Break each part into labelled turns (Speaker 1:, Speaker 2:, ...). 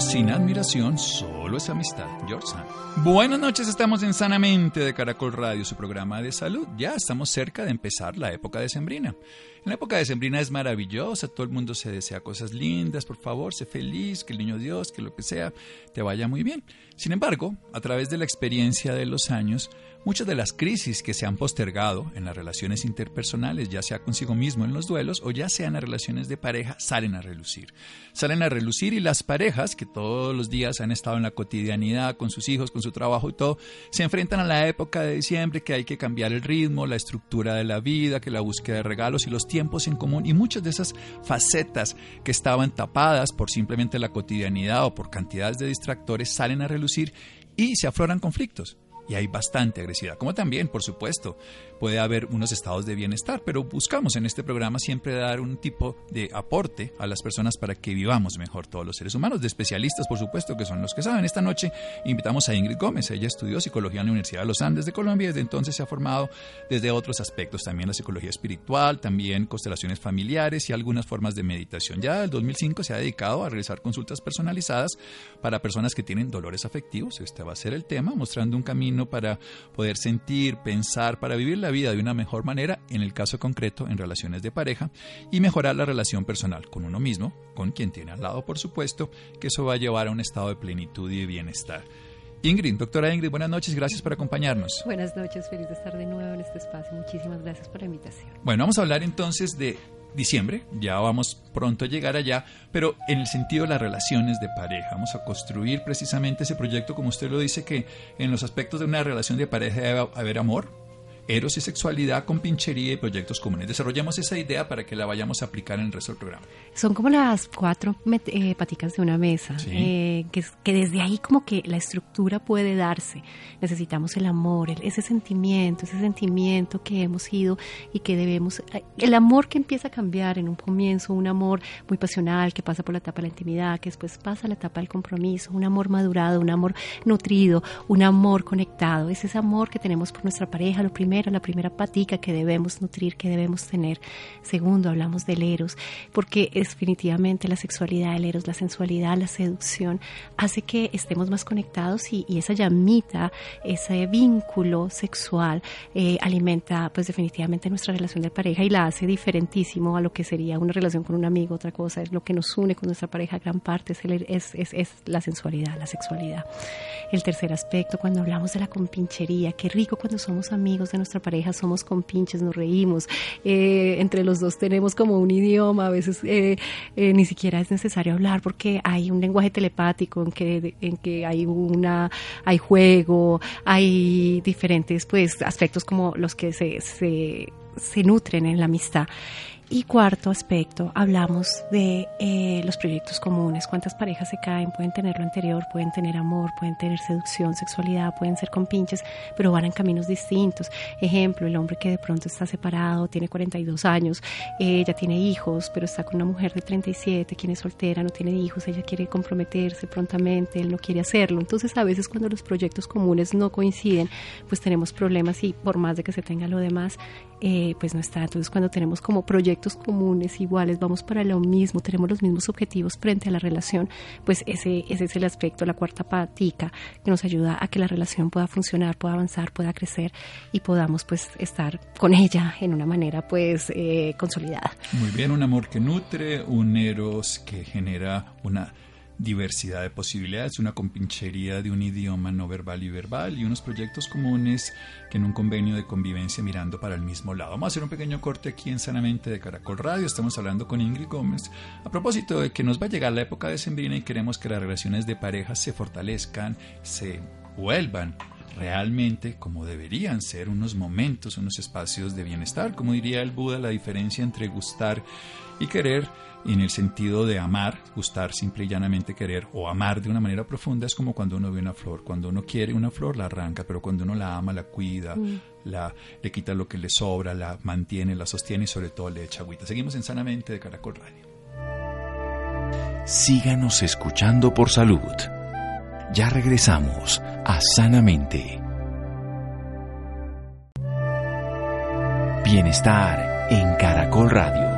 Speaker 1: Sin admiración solo es amistad. George. Buenas noches, estamos en Sanamente de Caracol Radio, su programa de salud. Ya estamos cerca de empezar la época de Sembrina. En la época de Sembrina es maravillosa, todo el mundo se desea cosas lindas, por favor, sé feliz, que el niño Dios, que lo que sea, te vaya muy bien. Sin embargo, a través de la experiencia de los años, Muchas de las crisis que se han postergado en las relaciones interpersonales, ya sea consigo mismo en los duelos o ya sea en las relaciones de pareja, salen a relucir. Salen a relucir y las parejas que todos los días han estado en la cotidianidad con sus hijos, con su trabajo y todo, se enfrentan a la época de diciembre que hay que cambiar el ritmo, la estructura de la vida, que la búsqueda de regalos y los tiempos en común y muchas de esas facetas que estaban tapadas por simplemente la cotidianidad o por cantidades de distractores salen a relucir y se afloran conflictos y hay bastante agresividad. Como también, por supuesto, puede haber unos estados de bienestar, pero buscamos en este programa siempre dar un tipo de aporte a las personas para que vivamos mejor todos los seres humanos, de especialistas, por supuesto, que son los que saben. Esta noche invitamos a Ingrid Gómez, ella estudió psicología en la Universidad de los Andes de Colombia y desde entonces se ha formado desde otros aspectos, también la psicología espiritual, también constelaciones familiares y algunas formas de meditación. Ya el 2005 se ha dedicado a realizar consultas personalizadas para personas que tienen dolores afectivos, este va a ser el tema, mostrando un camino para poder sentir, pensar, para vivir la vida de una mejor manera, en el caso concreto en relaciones de pareja, y mejorar la relación personal con uno mismo, con quien tiene al lado, por supuesto, que eso va a llevar a un estado de plenitud y de bienestar. Ingrid, doctora Ingrid, buenas noches, gracias por acompañarnos.
Speaker 2: Buenas noches, feliz de estar de nuevo en este espacio. Muchísimas gracias por la invitación.
Speaker 1: Bueno, vamos a hablar entonces de diciembre, ya vamos pronto a llegar allá, pero en el sentido de las relaciones de pareja. Vamos a construir precisamente ese proyecto, como usted lo dice, que en los aspectos de una relación de pareja debe haber amor, eros y sexualidad con pinchería y proyectos comunes. Desarrollamos esa idea para que la vayamos a aplicar en el resto del programa.
Speaker 2: Son como las cuatro eh, paticas de una mesa, eh, que, que, desde ahí como que la estructura puede darse. Necesitamos el amor, ese sentimiento, ese sentimiento que hemos ido y que debemos, eh, el amor que empieza a cambiar en un comienzo, un amor muy pasional que pasa por la etapa de la intimidad, que después pasa a la etapa del compromiso, un amor madurado, un amor nutrido, un amor conectado. Es ese amor que tenemos por nuestra pareja, lo primero la primera patica que debemos nutrir, que debemos tener. Segundo, hablamos del eros, porque definitivamente la sexualidad, el eros, la sensualidad, la seducción, hace que estemos más conectados y, esa llamita, ese vínculo sexual eh, alimenta pues definitivamente nuestra relación de pareja y la hace diferentísimo a lo que sería una relación con un amigo, otra cosa, es lo que nos une con nuestra pareja, gran parte es, es, es, es la sensualidad, la sexualidad. El tercer aspecto, cuando hablamos de la compinchería, qué rico cuando somos amigos de nuestra pareja, somos compinches, nos reímos, eh, entre los dos tenemos como un idioma, a veces eh, eh, ni siquiera es necesario hablar porque hay un lenguaje telepático en que, en que hay una, hay juego, hay diferentes pues aspectos como los que se, se, se nutren en la amistad. Y cuarto aspecto, hablamos de eh, los proyectos comunes. ¿Cuántas parejas se caen? Pueden tener lo anterior, pueden tener amor, pueden tener seducción, sexualidad, pueden ser compinches, pero van en caminos distintos. Ejemplo, el hombre que de pronto está separado, tiene 42 años, ella tiene hijos, pero está con una mujer de 37, quien es soltera, no tiene hijos, ella quiere comprometerse prontamente, él no quiere hacerlo. Entonces, a veces cuando los proyectos comunes no coinciden, pues tenemos problemas y por más de que se tenga lo demás, eh, pues no está. Entonces, cuando tenemos como proyectos comunes, iguales, vamos para lo mismo, tenemos los mismos objetivos frente a la relación, pues ese, ese es el aspecto, la cuarta patica, que nos ayuda a que la relación pueda funcionar, pueda avanzar, pueda crecer y podamos pues estar con ella en una manera pues eh, consolidada.
Speaker 1: Muy bien, un amor que nutre, un eros que genera una diversidad de posibilidades, una compinchería de un idioma no verbal y verbal y unos proyectos comunes que en un convenio de convivencia mirando para el mismo lado. Vamos a hacer un pequeño corte aquí en Sanamente de Caracol Radio. Estamos hablando con Ingrid Gómez a propósito de que nos va a llegar la época de Sembrina y queremos que las relaciones de pareja se fortalezcan, se vuelvan realmente como deberían ser unos momentos, unos espacios de bienestar. Como diría el Buda, la diferencia entre gustar y querer en el sentido de amar, gustar simple y llanamente querer o amar de una manera profunda es como cuando uno ve una flor. Cuando uno quiere una flor la arranca, pero cuando uno la ama, la cuida, mm. la, le quita lo que le sobra, la mantiene, la sostiene y sobre todo le echa agüita. Seguimos en Sanamente de Caracol Radio.
Speaker 3: Síganos escuchando por salud. Ya regresamos a Sanamente. Bienestar en Caracol Radio.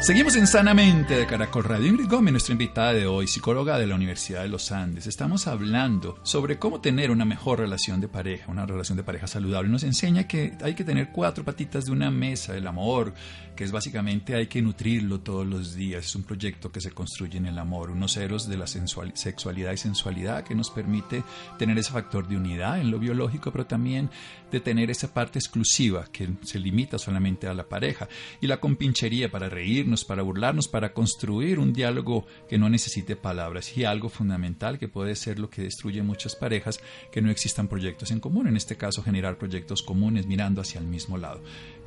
Speaker 1: Seguimos en Sanamente de Caracol Radio. Ingrid Gómez, nuestra invitada de hoy, psicóloga de la Universidad de los Andes. Estamos hablando sobre cómo tener una mejor relación de pareja, una relación de pareja saludable. Nos enseña que hay que tener cuatro patitas de una mesa, el amor, que es básicamente hay que nutrirlo todos los días. Es un proyecto que se construye en el amor, unos ceros de la sexualidad y sensualidad que nos permite tener ese factor de unidad en lo biológico, pero también de tener esa parte exclusiva que se limita solamente a la pareja. Y la compinchería para reírnos, para burlarnos, para construir un diálogo que no necesite palabras. Y algo fundamental que puede ser lo que destruye muchas parejas, que no existan proyectos en común. En este caso, generar proyectos comunes mirando hacia el mismo lado.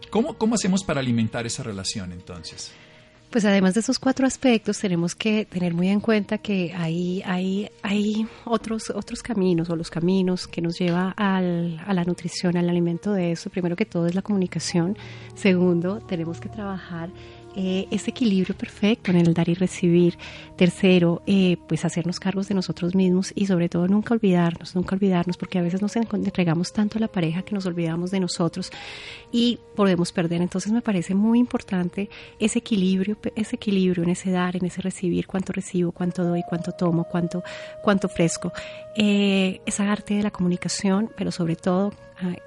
Speaker 1: ¿Cómo, cómo hacemos para alimentar esa relación entonces?
Speaker 2: Pues además de esos cuatro aspectos, tenemos que tener muy en cuenta que hay, hay, hay otros, otros caminos o los caminos que nos lleva a la nutrición, al alimento de eso. Primero que todo es la comunicación. Segundo, tenemos que trabajar eh, ese equilibrio perfecto en el dar y recibir. Tercero, eh, pues hacernos cargos de nosotros mismos y sobre todo nunca olvidarnos, nunca olvidarnos, porque a veces nos entregamos tanto a la pareja que nos olvidamos de nosotros y podemos perder. Entonces me parece muy importante ese equilibrio, ese equilibrio en ese dar, en ese recibir, cuánto recibo, cuánto doy, cuánto tomo, cuánto, cuánto ofrezco. Eh, esa arte de la comunicación, pero sobre todo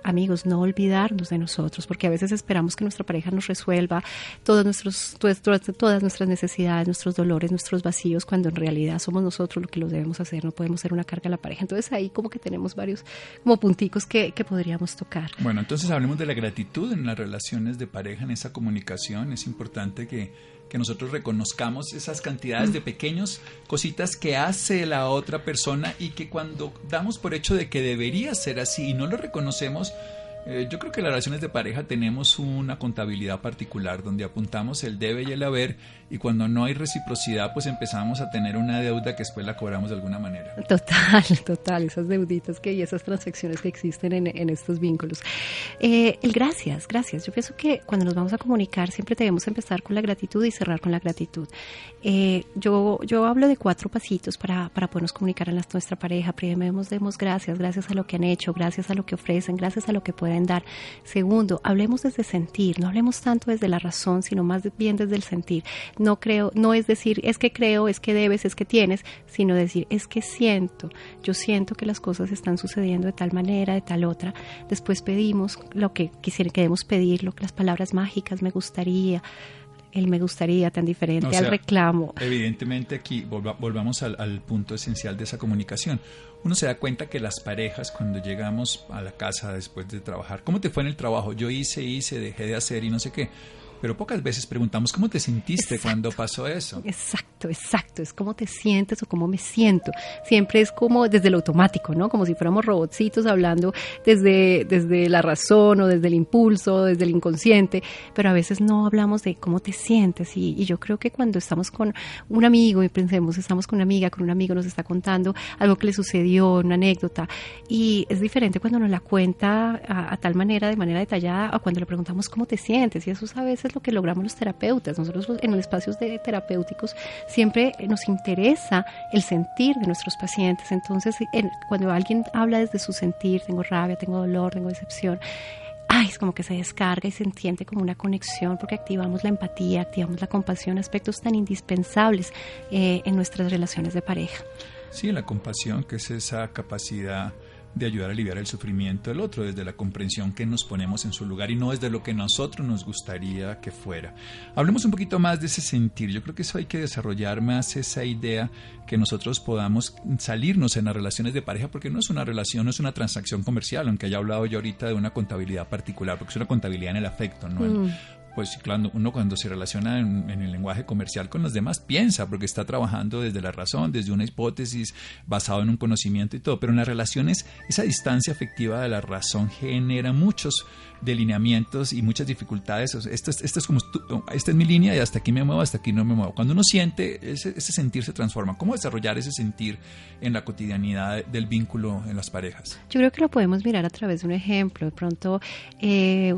Speaker 2: amigos, no olvidarnos de nosotros, porque a veces esperamos que nuestra pareja nos resuelva todos nuestros, todas nuestras necesidades, nuestros dolores, nuestros vacíos, cuando en realidad somos nosotros lo que lo debemos hacer, no podemos ser una carga a la pareja. Entonces ahí como que tenemos varios como punticos que, que podríamos tocar.
Speaker 1: Bueno, entonces hablemos de la gratitud en las relaciones de pareja, en esa comunicación. Es importante que que nosotros reconozcamos esas cantidades de pequeños cositas que hace la otra persona y que cuando damos por hecho de que debería ser así y no lo reconocemos, eh, yo creo que las relaciones de pareja tenemos una contabilidad particular donde apuntamos el debe y el haber y cuando no hay reciprocidad pues empezamos a tener una deuda que después la cobramos de alguna manera.
Speaker 2: Total, total, esas deuditas que y esas transacciones que existen en, estos vínculos. Eh, el gracias, gracias. Yo pienso que cuando nos vamos a comunicar siempre debemos empezar con la gratitud y cerrar con la gratitud. Eh, yo, yo hablo de cuatro pasitos para, para podernos comunicar a nuestra pareja. Primero demos gracias, gracias a lo que han hecho, gracias a lo que ofrecen, gracias a lo que pueden dar. Segundo, hablemos desde sentir, no hablemos tanto desde la razón, sino más bien desde el sentir no creo, no es decir es que creo, es que debes, es que tienes, sino decir es que siento, yo siento que las cosas están sucediendo de tal manera, de tal otra. Después pedimos lo que quisiera, queremos pedir, lo que las palabras mágicas me gustaría, el me gustaría tan diferente al reclamo.
Speaker 1: Evidentemente aquí volvamos al, al, punto esencial de esa comunicación. Uno se da cuenta que las parejas cuando llegamos a la casa después de trabajar, ¿cómo te fue en el trabajo? Yo hice, hice, dejé de hacer y no sé qué pero pocas veces preguntamos cómo te sentiste cuando pasó eso.
Speaker 2: Exacto, exacto, es cómo te sientes o cómo me siento. Siempre es como desde lo automático, ¿no? Como si fuéramos robotcitos hablando desde, desde la razón o desde el impulso, desde el inconsciente, pero a veces no hablamos de cómo te sientes y, yo creo que cuando estamos con un amigo y pensemos, estamos con una amiga, con un amigo nos está contando algo que le sucedió, una anécdota, y es diferente cuando nos la cuenta a, a tal manera, de manera detallada, o cuando le preguntamos cómo te sientes, y eso a veces es lo que logramos los terapeutas. Nosotros en los espacios de terapéuticos siempre nos interesa el sentir de nuestros pacientes. Entonces, cuando alguien habla desde su sentir, tengo rabia, tengo dolor, tengo decepción, ay, es como que se descarga y se entiende como una conexión porque activamos la empatía, activamos la compasión, aspectos tan indispensables eh, en nuestras relaciones de pareja.
Speaker 1: Sí, la compasión, que es esa capacidad de ayudar a aliviar el sufrimiento del otro, desde la comprensión que nos ponemos en su lugar y no desde lo que nosotros nos gustaría que fuera. Hablemos un poquito más de ese sentir. Yo creo que eso hay que desarrollar más esa idea que nosotros podamos salirnos en las relaciones de pareja, porque no es una relación, no es una transacción comercial, aunque haya hablado yo ahorita de una contabilidad particular, porque es una contabilidad en el afecto, no mm pues claro, uno cuando se relaciona en, el lenguaje comercial con los demás piensa, porque está trabajando desde la razón, desde una hipótesis basado en un conocimiento y todo, pero en las relaciones esa distancia afectiva de la razón genera muchos delineamientos y muchas dificultades. Esto es, esto es como, esta es mi línea y hasta aquí me muevo, hasta aquí no me muevo. Cuando uno siente, ese, ese sentir se transforma. ¿Cómo desarrollar ese sentir en la cotidianidad del vínculo en las parejas?
Speaker 2: Yo creo que lo podemos mirar a través de un ejemplo. De pronto, eh,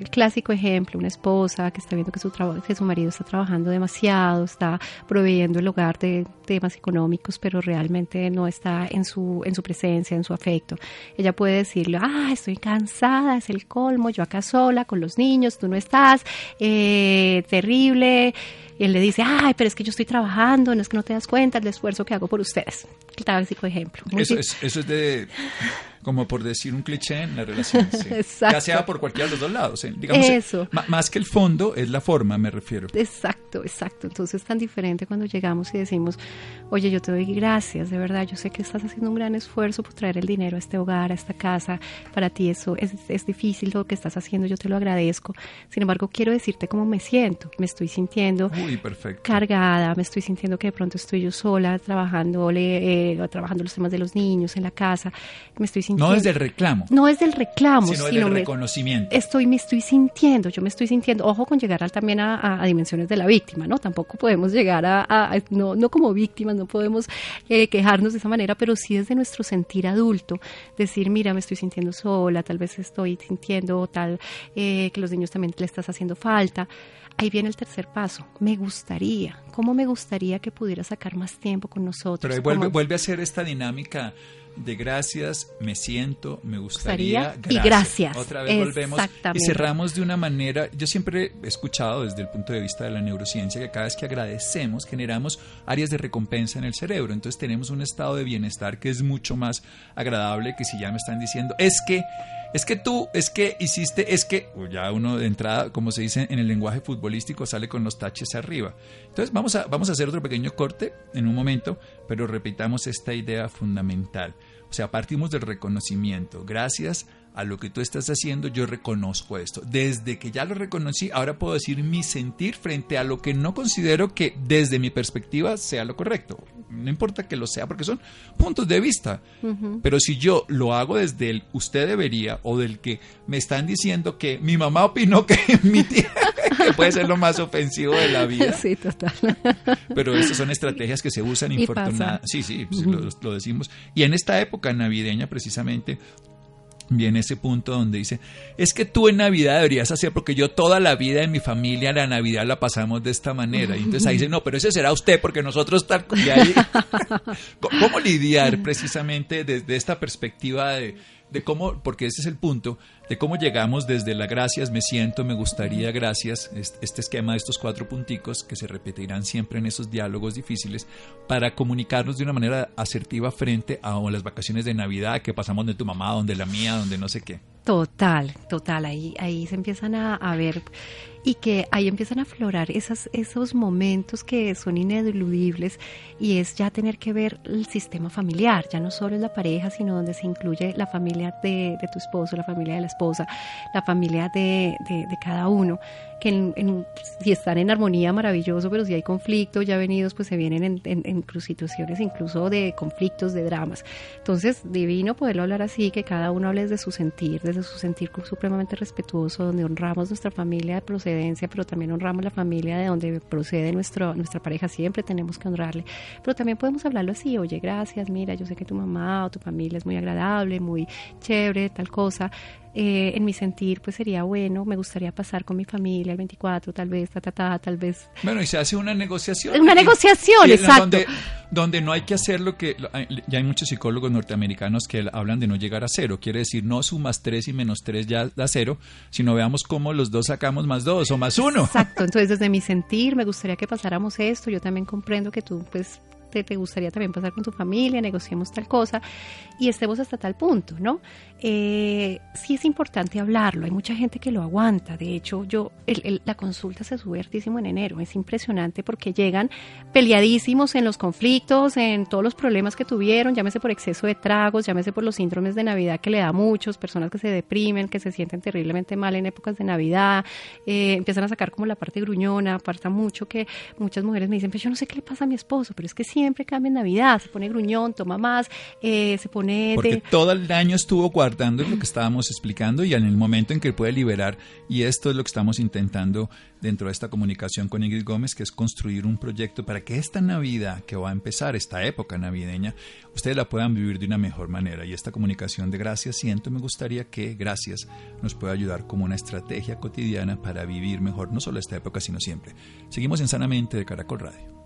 Speaker 2: el clásico ejemplo, una esposa que está viendo que su, que su marido está trabajando demasiado, está proveyendo el hogar de temas económicos, pero realmente no está en su, en su presencia, en su afecto. Ella puede decirle, ah, estoy cansada, es el colmo, yo acá sola con los niños, tú no estás, eh, terrible. Y él le dice, ay, pero es que yo estoy trabajando, no es que no te das cuenta del esfuerzo que hago por ustedes. El clásico ejemplo.
Speaker 1: eso es, eso es de como por decir un cliché en la relación. Ya sea por cualquiera de los dos lados. Digamos, Eso. Más que el fondo es la forma, me refiero.
Speaker 2: Exacto, exacto. Entonces es tan diferente cuando llegamos y decimos, oye, yo te doy gracias, de verdad, yo sé que estás haciendo un gran esfuerzo por traer el dinero a este hogar, a esta casa. Para ti eso es, es difícil lo que estás haciendo, yo te lo agradezco. Sin embargo, quiero decirte cómo me siento. Me estoy sintiendo cargada, me estoy sintiendo que de pronto estoy yo sola trabajando, eh, trabajando los temas de los niños en la casa. Me estoy sintiendo
Speaker 1: no es del reclamo.
Speaker 2: No es del reclamo,
Speaker 1: sino, del reconocimiento.
Speaker 2: estoy, me estoy sintiendo, yo me estoy sintiendo. Ojo con llegar también a, dimensiones de la víctima, ¿no? Tampoco podemos llegar a, no, no como víctimas, no podemos eh, quejarnos de esa manera, pero sí desde nuestro sentir adulto, decir, mira, me estoy sintiendo sola, tal vez estoy sintiendo tal eh, que los niños también le estás haciendo falta. Ahí viene el tercer paso. Me gustaría, ¿cómo me gustaría que pudiera sacar más tiempo con nosotros?
Speaker 1: Pero ahí vuelve, vuelve a ser esta dinámica de gracias, me siento, me gustaría,
Speaker 2: gracias. y gracias.
Speaker 1: Otra vez volvemos y cerramos de una manera, yo siempre he escuchado desde el punto de vista de la neurociencia que cada vez que agradecemos generamos áreas de recompensa en el cerebro, entonces tenemos un estado de bienestar que es mucho más agradable que si ya me están diciendo, es que es que tú, es que hiciste, es que, ya uno de entrada, como se dice en el lenguaje futbolístico, sale con los taches arriba. Entonces vamos a, vamos a hacer otro pequeño corte en un momento, pero repitamos esta idea fundamental. O sea, partimos del reconocimiento. Gracias a lo que tú estás haciendo, yo reconozco esto. Desde que ya lo reconocí, ahora puedo decir mi sentir frente a lo que no considero que desde mi perspectiva sea lo correcto. No importa que lo sea, porque son puntos de vista. Pero si yo lo hago desde el usted debería o del que me están diciendo que mi mamá opinó que mi tía que puede ser lo más ofensivo de la vida.
Speaker 2: Sí, total.
Speaker 1: Pero estas son estrategias que se usan infortunadas. Sí, sí, pues, lo, decimos. Y en esta época navideña, precisamente, viene ese punto donde dice, es que tú en Navidad deberías hacer, porque yo toda la vida en mi familia la Navidad la pasamos de esta manera. Y entonces ahí dice, no, pero ese será usted, porque nosotros tal... ¿Cómo lidiar precisamente desde esta perspectiva de de cómo, porque ese es el punto, de cómo llegamos desde la gracias, me siento, me gustaría, gracias, este esquema de estos cuatro punticos que se repetirán siempre en esos diálogos difíciles, para comunicarnos de una manera asertiva frente a las vacaciones de Navidad que pasamos de tu mamá, donde la mía, donde no sé qué.
Speaker 2: Total, total, ahí, ahí se empiezan a, a ver y que ahí empiezan a aflorar esas, esos momentos que son ineludibles y es ya tener que ver el sistema familiar, ya no solo es la pareja, sino donde se incluye la familia de, tu esposo, la familia de la esposa, la familia de, de cada uno que en, si están en armonía, maravilloso, pero si hay conflictos ya venidos, pues se vienen en, en, situaciones incluso de conflictos, de dramas. Entonces, divino poderlo hablar así, que cada uno hable desde su sentir, desde su sentir supremamente respetuoso, donde honramos nuestra familia de procedencia, pero también honramos la familia de donde procede nuestro, nuestra pareja, siempre tenemos que honrarle. Pero también podemos hablarlo así, oye, gracias, mira, yo sé que tu mamá o tu familia es muy agradable, muy chévere, tal cosa eh, en mi sentir, pues sería bueno, me gustaría pasar con mi familia el 24, tal vez, ta, ta, ta, tal vez.
Speaker 1: Bueno, y se hace una negociación.
Speaker 2: Una negociación, exacto.
Speaker 1: Donde, donde, no hay que hacer lo que, ya hay muchos psicólogos norteamericanos que hablan de no llegar a cero, quiere decir no sumas tres y menos tres ya da cero, sino veamos cómo los dos sacamos más dos o más uno.
Speaker 2: Exacto, entonces desde mi sentir me gustaría que pasáramos esto, yo también comprendo que tú pues te, gustaría también pasar con tu familia, negociemos tal cosa y estemos hasta tal punto, ¿no? Eh, sí es importante hablarlo, hay mucha gente que lo aguanta, de hecho yo, la consulta se sube hartísimo en enero, es impresionante porque llegan peleadísimos en los conflictos, en todos los problemas que tuvieron, llámese por exceso de tragos, llámese por los síndromes de Navidad que le da a muchos, personas que se deprimen, que se sienten terriblemente mal en épocas de Navidad, eh, empiezan a sacar como la parte gruñona, aparta mucho que muchas mujeres me dicen, pues yo no sé qué le pasa a mi esposo, pero es que siempre cambia en Navidad, se pone gruñón, toma más, eh, se pone...
Speaker 1: Porque todo el año estuvo guardando lo que estábamos explicando y en el momento en que puede liberar, y esto es lo que estamos intentando dentro de esta comunicación con Ingrid Gómez, que es construir un proyecto para que esta Navidad que va a empezar, esta época navideña, ustedes la puedan vivir de una mejor manera. Y esta comunicación de gracias, siento, me gustaría que gracias nos pueda ayudar como una estrategia cotidiana para vivir mejor, no solo esta época, sino siempre. Seguimos en Sanamente de Caracol Radio.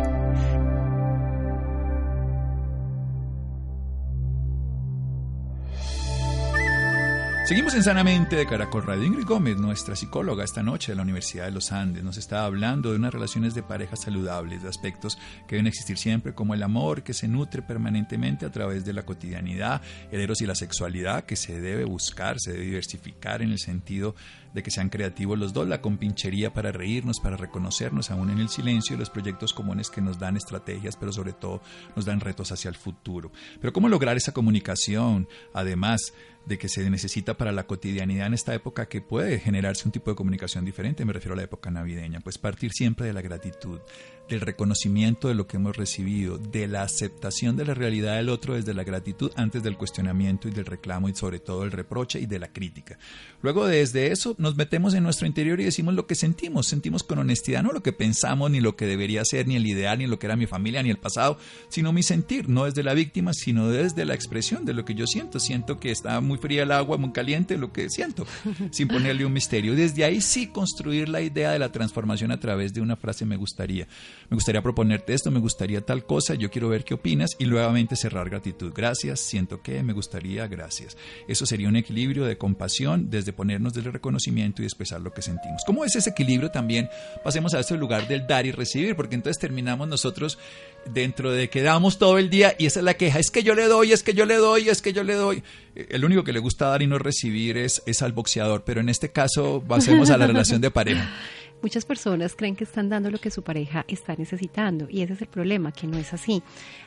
Speaker 1: Seguimos en Sanamente de Caracol Radio. Ingrid Gómez, nuestra psicóloga esta noche de la Universidad de los Andes, nos está hablando de unas relaciones de pareja saludables, de aspectos que deben existir siempre, como el amor que se nutre permanentemente a través de la cotidianidad, el eros y la sexualidad que se debe buscar, se debe diversificar en el sentido de que sean creativos los dos, la compinchería para reírnos, para reconocernos aún en el silencio, los proyectos comunes que nos dan estrategias, pero sobre todo nos dan retos hacia el futuro. Pero ¿cómo lograr esa comunicación? Además, de que se necesita para la cotidianidad en esta época que puede generarse un tipo de comunicación diferente, me refiero a la época navideña, pues partir siempre de la gratitud, del reconocimiento de lo que hemos recibido, de la aceptación de la realidad del otro desde la gratitud antes del cuestionamiento y del reclamo y sobre todo el reproche y de la crítica. Luego desde eso nos metemos en nuestro interior y decimos lo que sentimos, sentimos con honestidad, no lo que pensamos, ni lo que debería ser, ni el ideal, ni lo que era mi familia, ni el pasado, sino mi sentir, no desde la víctima, sino desde la expresión de lo que yo siento. Siento que está muy fría el agua, muy caliente, lo que siento, sin ponerle un misterio. Desde ahí sí construir la idea de la transformación a través de una frase me gustaría me gustaría proponerte esto, me gustaría tal cosa, yo quiero ver qué opinas y nuevamente cerrar gratitud. Gracias, siento que, me gustaría, gracias. Eso sería un equilibrio de compasión desde ponernos del reconocimiento y expresar lo que sentimos. ¿Cómo es ese equilibrio también? Pasemos a este lugar del dar y recibir, porque entonces terminamos nosotros dentro de que damos todo el día y esa es la queja, es que yo le doy, es que yo le doy, es que yo le doy. El único que le gusta dar y no recibir es, es al boxeador, pero en este caso pasemos a la relación de pareja.
Speaker 2: Muchas personas creen que están dando lo que su pareja está necesitando y ese es el problema, que no es así.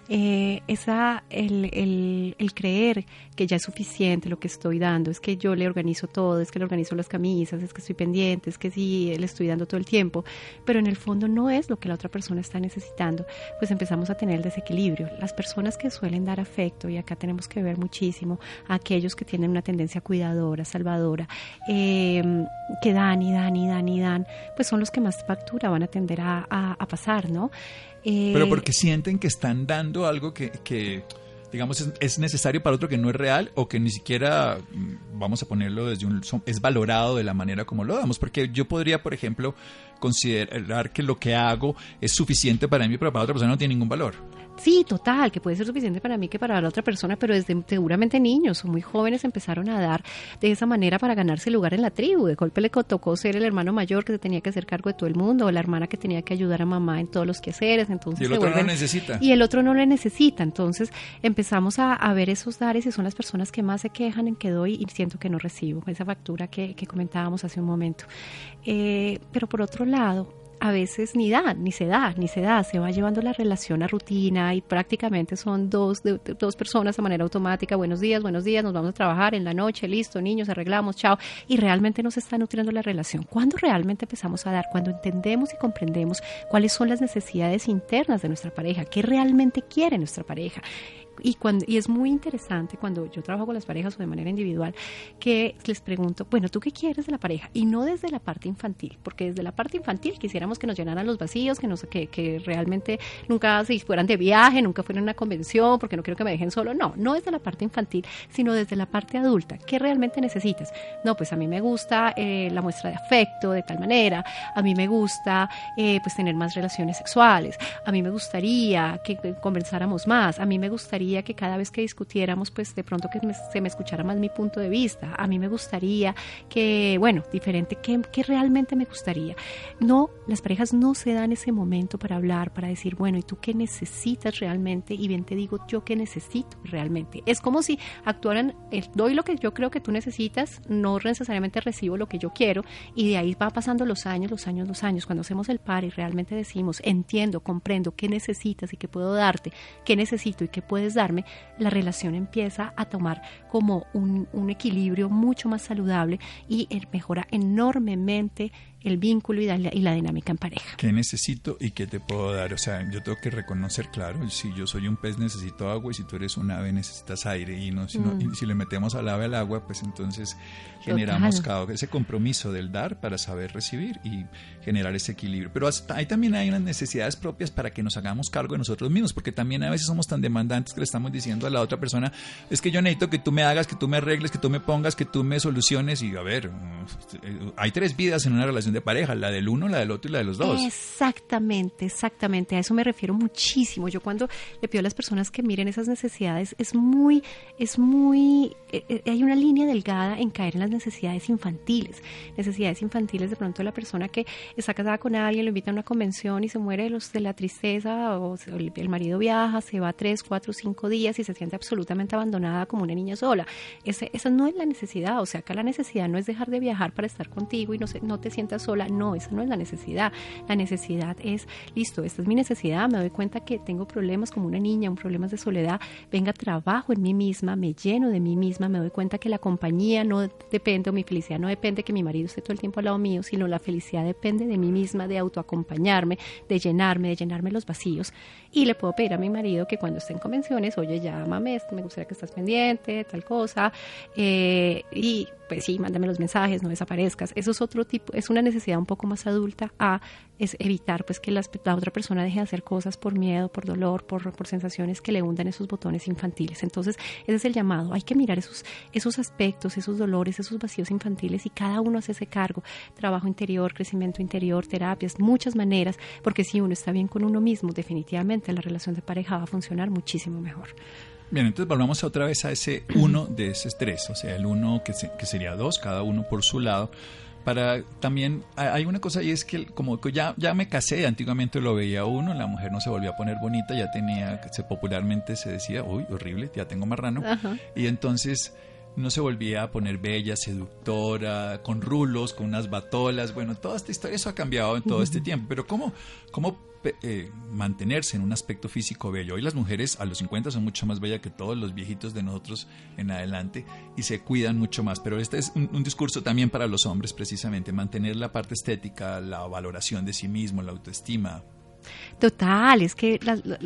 Speaker 2: Eh, esa, el, el, creer que ya es suficiente lo que estoy dando, es que yo le organizo todo, es que le organizo las camisas, es que estoy pendiente, es que sí, le estoy dando todo el tiempo, pero en el fondo no es lo que la otra persona está necesitando, pues empezamos a tener el desequilibrio. Las personas que suelen dar afecto, y acá tenemos que ver muchísimo a aquellos que tienen una tendencia cuidadora, salvadora, eh, que dan y dan y dan y dan, pues son los que más factura van a tender a, pasar, ¿no?
Speaker 1: Pero eh, porque sienten que están dando algo que, que digamos, es, necesario para otro que no es real o que ni siquiera, mm, vamos a ponerlo desde un, es valorado de la manera como lo damos. Porque yo podría, por ejemplo, considerar que lo que hago es suficiente para mí, pero para otra persona no tiene ningún valor.
Speaker 2: Sí, total, que puede ser suficiente para mí que para la otra persona, pero desde seguramente niños o muy jóvenes empezaron a dar de esa manera para ganarse lugar en la tribu. De golpe le tocó ser el hermano mayor que se tenía que hacer cargo de todo el mundo, o la hermana que tenía que ayudar a mamá en todos los quehaceres. Entonces
Speaker 1: y el otro no lo necesita.
Speaker 2: Y el otro no le necesita. Entonces empezamos a, ver esos dares y son las personas que más se quejan en que doy y siento que no recibo. Esa factura que, comentábamos hace un momento. Eh, pero por otro lado, a veces ni da, ni se da, ni se da, se va llevando la relación a rutina y prácticamente son dos, dos personas de manera automática, buenos días, buenos días, nos vamos a trabajar en la noche, listo, niños, arreglamos, chao, y realmente no se está nutriendo la relación. ¿Cuándo realmente empezamos a dar? Cuando entendemos y comprendemos cuáles son las necesidades internas de nuestra pareja, qué realmente quiere nuestra pareja y, cuando, y es muy interesante cuando yo trabajo con las parejas o de manera individual, que les pregunto, bueno, ¿tú qué quieres de la pareja? Y no desde la parte infantil, porque desde la parte infantil quisiéramos que nos llenaran los vacíos, que, nos, que, que realmente nunca se fueran de viaje, nunca fueran a una convención, porque no quiero que me dejen solo. No, no desde la parte infantil, sino desde la parte adulta. ¿Qué realmente necesitas? No, pues a mí me gusta eh, la muestra de afecto de tal manera, a mí me gusta eh, pues tener más relaciones sexuales, a mí me gustaría que conversáramos más, a mí me gustaría que cada vez que discutiéramos pues de pronto que se me escuchara más mi punto de vista, a mí me gustaría que, bueno, diferente, ¿qué, ¿qué realmente me gustaría? No, las parejas no se dan ese momento para hablar, para decir, bueno, ¿y tú qué necesitas realmente? Y bien te digo yo qué necesito realmente. Es como si actuaran, doy lo que yo creo que tú necesitas, no necesariamente recibo lo que yo quiero y de ahí va pasando los años, los años, los años. Cuando hacemos el par y realmente decimos, entiendo, comprendo qué necesitas y qué puedo darte, qué necesito y qué puedes darme, la relación empieza a tomar como un, un equilibrio mucho más saludable y mejora enormemente el vínculo y la, y la, dinámica en pareja.
Speaker 1: ¿Qué necesito y qué te puedo dar? O sea, yo tengo que reconocer, claro, si yo soy un pez necesito agua y si tú eres un ave necesitas aire y, no, si, mm. si le metemos al ave al agua, pues entonces generamos cada, ese compromiso del dar para saber recibir y generar ese equilibrio. Pero ahí también hay unas necesidades propias para que nos hagamos cargo de nosotros mismos, porque también a veces somos tan demandantes que le estamos diciendo a la otra persona, es que yo necesito que tú me hagas, que tú me arregles, que tú me pongas, que tú me soluciones y a ver, hay tres vidas en una relación de pareja, la del uno, la del otro y la de los dos.
Speaker 2: Exactamente, exactamente. A eso me refiero muchísimo. Yo cuando le pido a las personas que miren esas necesidades, es muy, es muy, eh, eh, hay una línea delgada en caer en las necesidades infantiles. Necesidades infantiles de pronto la persona que está casada con alguien, lo invita a una convención y se muere de, los, de la tristeza, o el, marido viaja, se va tres, cuatro, cinco días y se siente absolutamente abandonada como una niña sola. Ese, esa no es la necesidad. O sea, acá la necesidad no es dejar de viajar para estar contigo y no, se, no te sientas sola. No, esa no es la necesidad. La necesidad es, listo, esta es mi necesidad, me doy cuenta que tengo problemas como una niña, un problemas de soledad, venga, trabajo en mí misma, me lleno de mí misma, me doy cuenta que la compañía no depende, o mi felicidad no depende que mi marido esté todo el tiempo al lado mío, sino la felicidad depende de mí misma, de autoacompañarme, de llenarme, de llenarme los vacíos. Y le puedo pedir a mi marido que cuando esté en convenciones, oye, llámame, me gustaría que estás pendiente, tal cosa, eh, y pues sí, mándame los mensajes, no desaparezcas. Eso es otro tipo, es una necesidad un poco más adulta a es evitar pues que la, otra persona deje de hacer cosas por miedo, por dolor, por, por sensaciones que le hundan esos botones infantiles. Entonces, ese es el llamado. Hay que mirar esos, esos aspectos, esos dolores, esos vacíos infantiles y cada uno hace ese cargo. Trabajo interior, crecimiento interior, terapias, muchas maneras, porque si uno está bien con uno mismo, definitivamente la relación de pareja va a funcionar muchísimo mejor.
Speaker 1: Bien, entonces volvamos otra vez a ese uno de ese estrés, o sea, el uno que, que sería dos, cada uno por su lado. Para también hay una cosa y es que como ya, ya me casé, antiguamente lo veía uno, la mujer no se volvía a poner bonita, ya tenía, se popularmente se decía, uy, horrible, ya tengo marrano, y entonces no se volvía a poner bella, seductora, con rulos, con unas batolas. Bueno, toda esta historia, eso ha cambiado en todo este tiempo. Pero ¿cómo, cómo eh, mantenerse en un aspecto físico bello? Hoy las mujeres a los 50 son mucho más bellas que todos los viejitos de nosotros en adelante y se cuidan mucho más. Pero este es un, un discurso también para los hombres, precisamente, mantener la parte estética, la valoración de sí mismo, la autoestima,
Speaker 2: Total, es que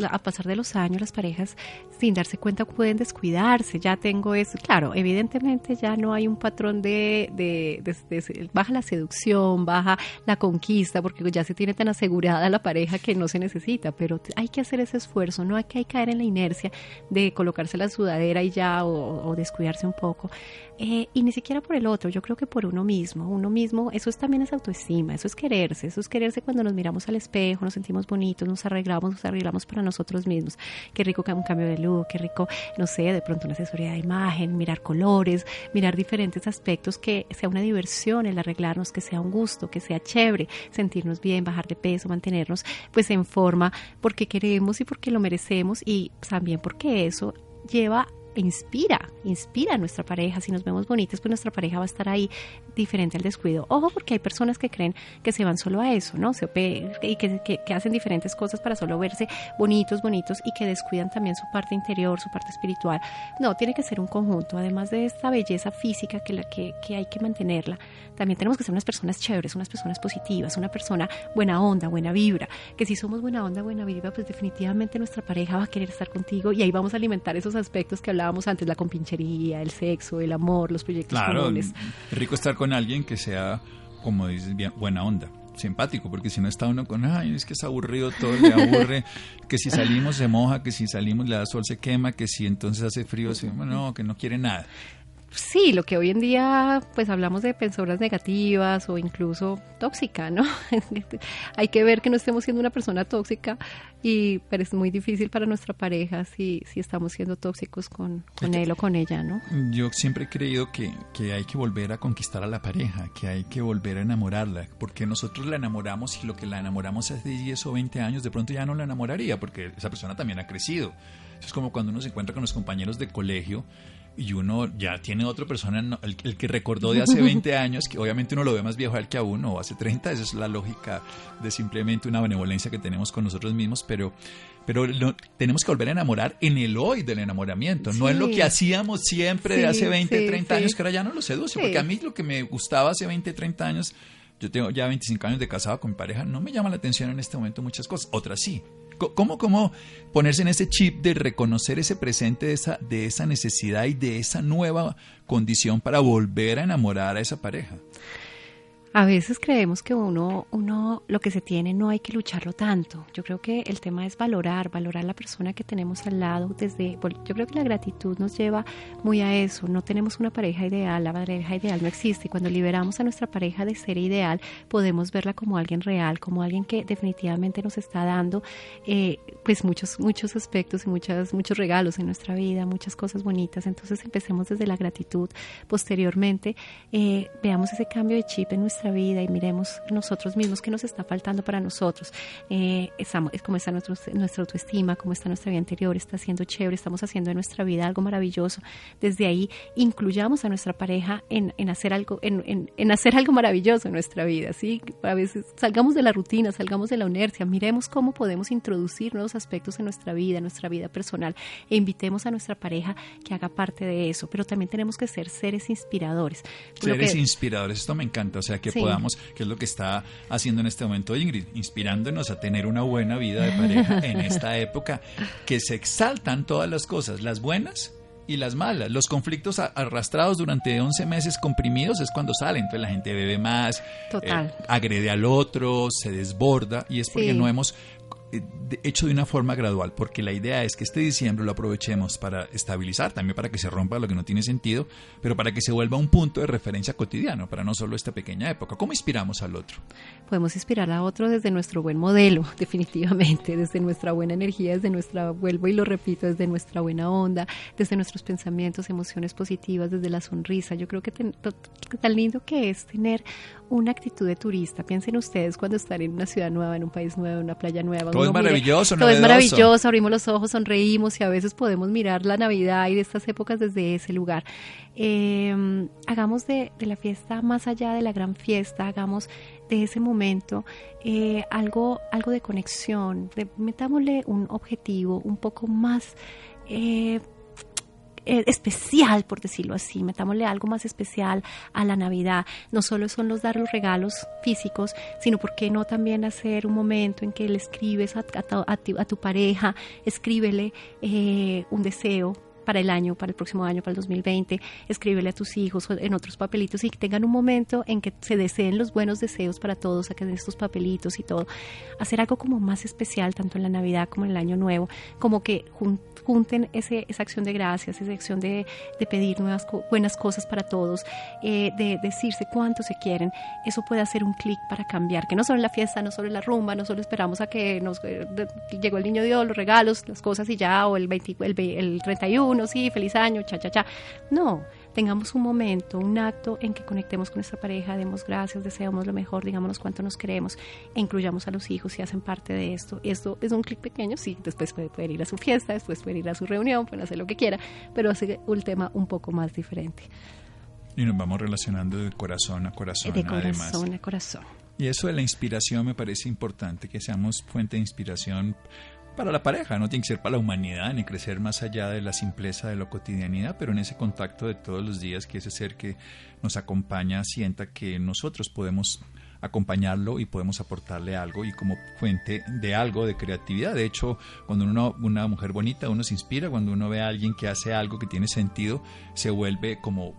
Speaker 2: a pasar de los años las parejas sin darse cuenta pueden descuidarse. Ya tengo eso, claro, evidentemente ya no hay un patrón de, de, baja la seducción, baja la conquista, porque ya se tiene tan asegurada la pareja que no se necesita, pero hay que hacer ese esfuerzo, no hay que caer en la inercia de colocarse la sudadera y ya o, descuidarse un poco. Eh, y ni siquiera por el otro, yo creo que por uno mismo. Uno mismo, eso es, también es autoestima, eso es quererse, eso es quererse cuando nos miramos al espejo, nos sentimos bonitos, nos arreglamos, nos arreglamos para nosotros mismos. Qué rico un cambio de luz, qué rico, no sé, de pronto una asesoría de imagen, mirar colores, mirar diferentes aspectos, que sea una diversión el arreglarnos, que sea un gusto, que sea chévere, sentirnos bien, bajar de peso, mantenernos pues en forma porque queremos y porque lo merecemos y también porque eso lleva inspira, inspira a nuestra pareja. Si nos vemos bonitas, pues nuestra pareja va a estar ahí diferente al descuido. Ojo, porque hay personas que creen que se van solo a eso, ¿no? Se, y que, hacen diferentes cosas para solo verse bonitos, bonitos y que descuidan también su parte interior, su parte espiritual. No, tiene que ser un conjunto. Además de esta belleza física que, que hay que mantenerla, también tenemos que ser unas personas chéveres, unas personas positivas, una persona buena onda, buena vibra. Que si somos buena onda, buena vibra, pues definitivamente nuestra pareja va a querer estar contigo y ahí vamos a alimentar esos aspectos que hablábamos antes, la compinchería, el sexo, el amor, los proyectos
Speaker 1: claro, Es rico estar con alguien que sea, como dices, bien, buena onda simpático, porque si no está uno con, ay, es que es aburrido, todo le aburre, que si salimos se moja, que si salimos le da sol se quema, que si entonces hace frío, se, no, que no quiere nada
Speaker 2: sí, lo que hoy en día pues hablamos de personas negativas o incluso tóxica, ¿no? Hay que ver que no estemos siendo una persona tóxica y pero es muy difícil para nuestra pareja si, si estamos siendo tóxicos con, con él o con ella, ¿no?
Speaker 1: Yo siempre he creído que, que hay que volver a conquistar a la pareja, que hay que volver a enamorarla, porque nosotros la enamoramos y lo que la enamoramos hace 10 o 20 años de pronto ya no la enamoraría, porque esa persona también ha crecido. Es como cuando uno se encuentra con los compañeros de colegio y uno ya tiene otra persona, el, que recordó de hace 20 años, que obviamente uno lo ve más viejo al que a uno, o hace 30, esa es la lógica de simplemente una benevolencia que tenemos con nosotros mismos, pero, pero tenemos que volver a enamorar en el hoy del enamoramiento, no en lo que hacíamos siempre de hace 20, 30 años, que ahora ya no lo seduce, porque a mí lo que me gustaba hace 20, 30 años, yo tengo ya 25 años de casado con mi pareja, no me llama la atención en este momento muchas cosas, otras sí, ¿Cómo, ¿Cómo ponerse en ese chip de reconocer ese presente de esa, de esa necesidad y de esa nueva condición para volver a enamorar a esa pareja?
Speaker 2: A veces creemos que uno, uno, lo que se tiene no hay que lucharlo tanto. Yo creo que el tema es valorar, valorar la persona que tenemos al lado. Desde, yo creo que la gratitud nos lleva muy a eso. No tenemos una pareja ideal, la pareja ideal no existe. Y cuando liberamos a nuestra pareja de ser ideal, podemos verla como alguien real, como alguien que definitivamente nos está dando, eh, pues muchos, muchos aspectos y muchas, muchos regalos en nuestra vida, muchas cosas bonitas. Entonces empecemos desde la gratitud. Posteriormente, eh, veamos ese cambio de chip en nuestra vida y miremos nosotros mismos qué nos está faltando para nosotros. Eh, estamos, cómo está nuestro, nuestra autoestima, cómo está nuestra vida anterior, está siendo chévere, estamos haciendo en nuestra vida algo maravilloso. Desde ahí incluyamos a nuestra pareja en, en hacer algo, en, en, hacer algo maravilloso en nuestra vida. ¿sí? A veces salgamos de la rutina, salgamos de la inercia, miremos cómo podemos introducir nuevos aspectos en nuestra vida, en nuestra vida personal e invitemos a nuestra pareja que haga parte de eso. Pero también tenemos que ser seres inspiradores.
Speaker 1: Seres inspiradores, esto me encanta. O sea, que que podamos, que es lo que está haciendo en este momento Ingrid, inspirándonos a tener una buena vida de pareja en esta época, que se exaltan todas las cosas, las buenas y las malas. Los conflictos arrastrados durante 11 meses comprimidos es cuando salen. Entonces la gente bebe más, eh, agrede al otro, se desborda y es porque no hemos hecho de una forma gradual, porque la idea es que este diciembre lo aprovechemos para estabilizar, también para que se rompa lo que no tiene sentido, pero para que se vuelva un punto de referencia cotidiano, para no solo esta pequeña época. ¿Cómo inspiramos al otro?
Speaker 2: Podemos inspirar a otro desde nuestro buen modelo, definitivamente, desde nuestra buena energía, desde nuestra, vuelvo y lo repito, desde nuestra buena onda, desde nuestros pensamientos, emociones positivas, desde la sonrisa. Yo creo que tan lindo que es tener una actitud de turista. Piensen ustedes cuando están en una ciudad nueva, en un país nuevo, en una playa nueva.
Speaker 1: Todo es maravilloso,
Speaker 2: Todo es maravilloso, abrimos los ojos, sonreímos y a veces podemos mirar la Navidad y de estas épocas desde ese lugar. Em, hagamos de, la fiesta más allá de la gran fiesta, hagamos de ese momento eh, algo, algo de conexión, metámosle un objetivo un poco más... Eh, especial, por decirlo así, metámosle algo más especial a la Navidad. No solo son los dar los regalos físicos, sino por qué no también hacer un momento en que le escribes a, tu, pareja, escríbele eh, un deseo para el año, para el próximo año, para el 2020, escríbele a tus hijos en otros papelitos y que tengan un momento en que se deseen los buenos deseos para todos, saquen estos papelitos y todo. Hacer algo como más especial, tanto en la Navidad como en el Año Nuevo, como que junten ese, esa acción de gracias, esa acción de, pedir nuevas buenas cosas para todos, eh, de decirse cuánto se quieren. Eso puede hacer un clic para cambiar, que no solo en la fiesta, no solo en la rumba, no solo esperamos a que nos eh, llegó el niño Dios, los regalos, las cosas y ya, o el, 20, el, el 31 uno, sí, feliz año, cha, cha, cha. No, tengamos un momento, un acto en que conectemos con nuestra pareja, demos gracias, deseamos lo mejor, digámonos cuánto nos queremos e incluyamos a los hijos si hacen parte de esto. Esto es un clic pequeño, sí, después puede, poder ir a su fiesta, después puede ir a su reunión, puede hacer lo que quiera, pero hace un tema un poco más diferente.
Speaker 1: Y nos vamos relacionando de corazón a corazón.
Speaker 2: De corazón a corazón.
Speaker 1: Y eso de la inspiración me parece importante, que seamos fuente de inspiración para la pareja, no tiene que ser para la humanidad ni crecer más allá de la simpleza de la cotidianidad, pero en ese contacto de todos los días que ese ser que nos acompaña sienta que nosotros podemos acompañarlo y podemos aportarle algo y como fuente de algo de creatividad. De hecho, cuando uno una mujer bonita, uno se inspira, cuando uno ve a alguien que hace algo que tiene sentido, se vuelve como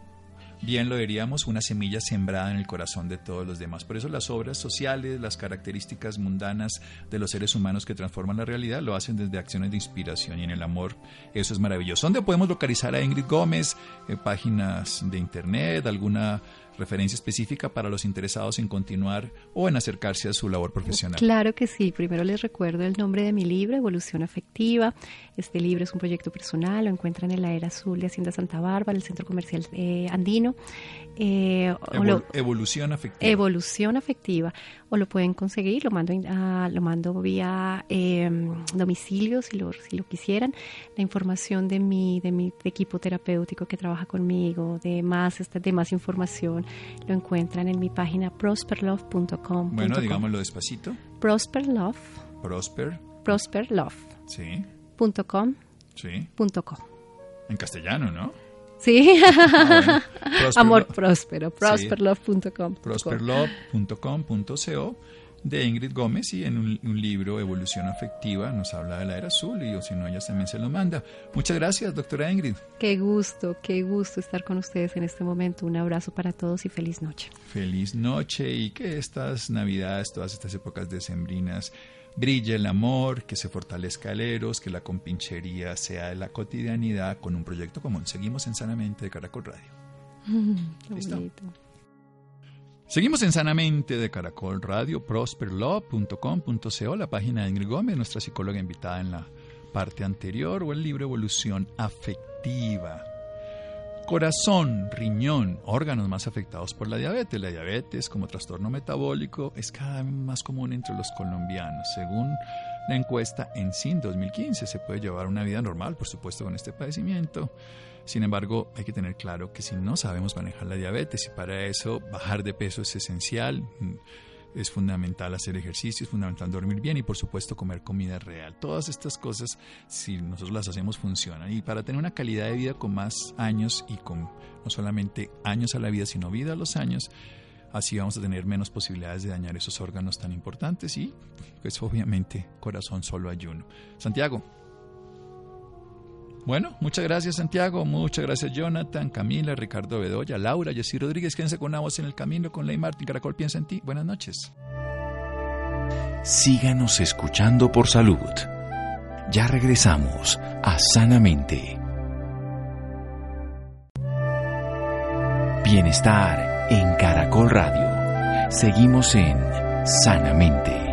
Speaker 1: bien lo diríamos, una semilla sembrada en el corazón de todos los demás. Por eso las obras sociales, las características mundanas de los seres humanos que transforman la realidad, lo hacen desde acciones de inspiración y en el amor. Eso es maravilloso. ¿Dónde podemos localizar a Ingrid Gómez? Eh, páginas de internet, alguna referencia específica para los interesados en continuar o en acercarse a su labor profesional.
Speaker 2: Claro que sí. Primero les recuerdo el nombre de mi libro, Evolución Afectiva. Este libro es un proyecto personal, lo encuentran en la Era Azul de Hacienda Santa Bárbara, el Centro Comercial eh, Andino.
Speaker 1: Eh, evolución afectiva.
Speaker 2: Evolución afectiva. O lo pueden conseguir, lo mando, lo mando vía em, domicilio si lo, si lo quisieran. La información de mi, de mi equipo terapéutico que trabaja conmigo, de más, de más información, lo encuentran en mi página prosperlove.com.
Speaker 1: Bueno, digámoslo despacito.
Speaker 2: Prosperlove.
Speaker 1: Prosper.
Speaker 2: Prosperlove.
Speaker 1: Sí.
Speaker 2: Punto com.
Speaker 1: Sí.
Speaker 2: Punto com.
Speaker 1: En castellano, ¿no?
Speaker 2: Sí. Amor próspero. Prosperlove.com.
Speaker 1: Prosperlove.com.co de Ingrid Gómez y en un, libro Evolución Afectiva nos habla de la era azul y o si no ella también se lo manda. Muchas gracias, doctora Ingrid.
Speaker 2: Qué gusto, qué gusto estar con ustedes en este momento. Un abrazo para todos y feliz noche.
Speaker 1: Feliz noche y que estas navidades, todas estas épocas decembrinas brille el amor, que se fortalezca el eros, que la compinchería sea de la cotidianidad con un proyecto común. Seguimos en Sanamente de Caracol Radio.
Speaker 2: ¿Listo?
Speaker 1: Seguimos en Sanamente de Caracol Radio, prosperlove.com.co, la página de Ingrid Gómez, nuestra psicóloga invitada en la parte anterior, o el libro Evolución Afectiva. Corazón, riñón, órganos más afectados por la diabetes. La diabetes como trastorno metabólico es cada vez más común entre los colombianos. Según la encuesta en SIN 2015, se puede llevar una vida normal, por supuesto, con este padecimiento. Sin embargo, hay que tener claro que si no sabemos manejar la diabetes y para eso bajar de peso es esencial, es fundamental hacer ejercicio, es fundamental dormir bien y por supuesto comer comida real. Todas estas cosas, si nosotros las hacemos, funcionan. Y para tener una calidad de vida con más años y con no solamente años a la vida, sino vida a los años, así vamos a tener menos posibilidades de dañar esos órganos tan importantes y pues obviamente corazón solo ayuno. Santiago. Bueno, muchas gracias Santiago, muchas gracias Jonathan, Camila, Ricardo Bedoya, Laura, Jessy Rodríguez, quédense con una en el camino con Ley Martín, Caracol piensa en ti. Buenas noches.
Speaker 3: Síganos escuchando por salud. Ya regresamos a Sanamente. Bienestar en Caracol Radio. Seguimos en Sanamente.